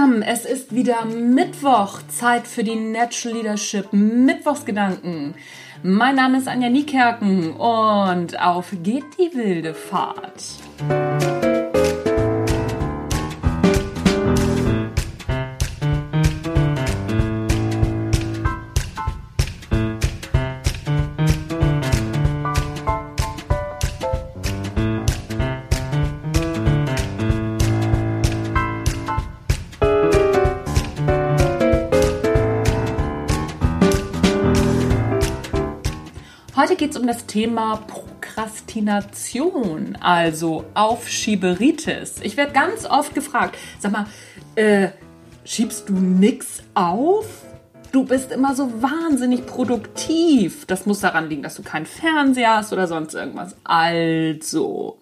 zusammen, es ist wieder Mittwoch, Zeit für die Natural Leadership Mittwochsgedanken. Mein Name ist Anja Niekerken und auf geht die wilde Fahrt. Heute geht es um das Thema Prokrastination, also Aufschieberitis. Ich werde ganz oft gefragt, sag mal, äh, schiebst du nix auf? Du bist immer so wahnsinnig produktiv. Das muss daran liegen, dass du keinen Fernseher hast oder sonst irgendwas. Also,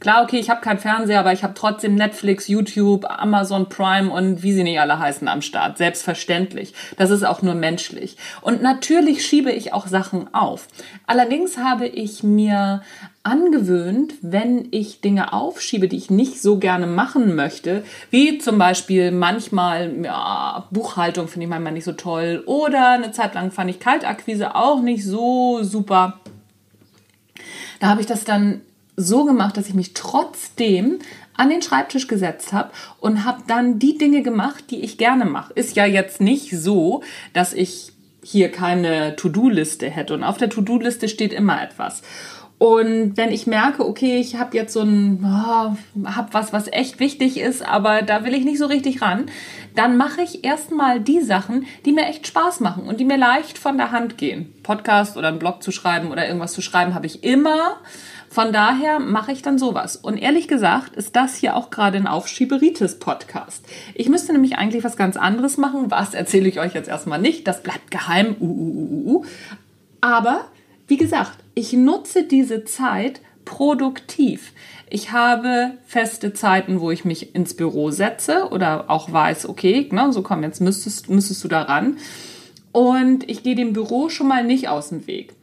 Klar, okay, ich habe keinen Fernseher, aber ich habe trotzdem Netflix, YouTube, Amazon Prime und wie sie nicht alle heißen am Start. Selbstverständlich. Das ist auch nur menschlich. Und natürlich schiebe ich auch Sachen auf. Allerdings habe ich mir angewöhnt, wenn ich Dinge aufschiebe, die ich nicht so gerne machen möchte, wie zum Beispiel manchmal, ja, Buchhaltung finde ich manchmal nicht so toll oder eine Zeit lang fand ich Kaltakquise auch nicht so super. Da habe ich das dann so gemacht, dass ich mich trotzdem an den Schreibtisch gesetzt habe und habe dann die Dinge gemacht, die ich gerne mache. Ist ja jetzt nicht so, dass ich hier keine To-Do-Liste hätte und auf der To-Do-Liste steht immer etwas. Und wenn ich merke, okay, ich habe jetzt so ein, oh, habe was, was echt wichtig ist, aber da will ich nicht so richtig ran, dann mache ich erstmal die Sachen, die mir echt Spaß machen und die mir leicht von der Hand gehen. Podcast oder einen Blog zu schreiben oder irgendwas zu schreiben, habe ich immer. Von daher mache ich dann sowas. Und ehrlich gesagt ist das hier auch gerade ein Aufschieberitis-Podcast. Ich müsste nämlich eigentlich was ganz anderes machen. Was erzähle ich euch jetzt erstmal nicht. Das bleibt geheim. Uh, uh, uh, uh. Aber wie gesagt, ich nutze diese Zeit produktiv. Ich habe feste Zeiten, wo ich mich ins Büro setze oder auch weiß, okay, ne, so komm, jetzt müsstest, müsstest du daran. Und ich gehe dem Büro schon mal nicht aus dem Weg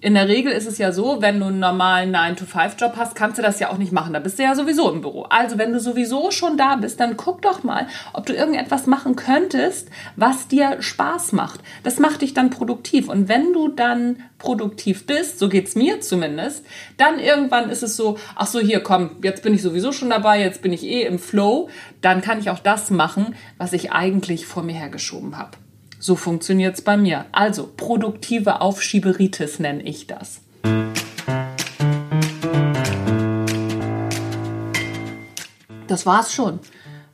in der Regel ist es ja so, wenn du einen normalen 9-to-5-Job hast, kannst du das ja auch nicht machen. Da bist du ja sowieso im Büro. Also wenn du sowieso schon da bist, dann guck doch mal, ob du irgendetwas machen könntest, was dir Spaß macht. Das macht dich dann produktiv. Und wenn du dann produktiv bist, so geht's mir zumindest, dann irgendwann ist es so, ach so, hier komm, jetzt bin ich sowieso schon dabei, jetzt bin ich eh im Flow, dann kann ich auch das machen, was ich eigentlich vor mir hergeschoben habe. So funktioniert es bei mir. Also produktive Aufschieberitis nenne ich das. Das war's schon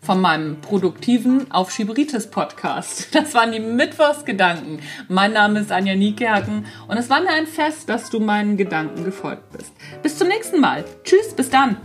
von meinem produktiven Aufschieberitis-Podcast. Das waren die Mittwochsgedanken. Mein Name ist Anja Niekerken und es war mir ein Fest, dass du meinen Gedanken gefolgt bist. Bis zum nächsten Mal. Tschüss, bis dann.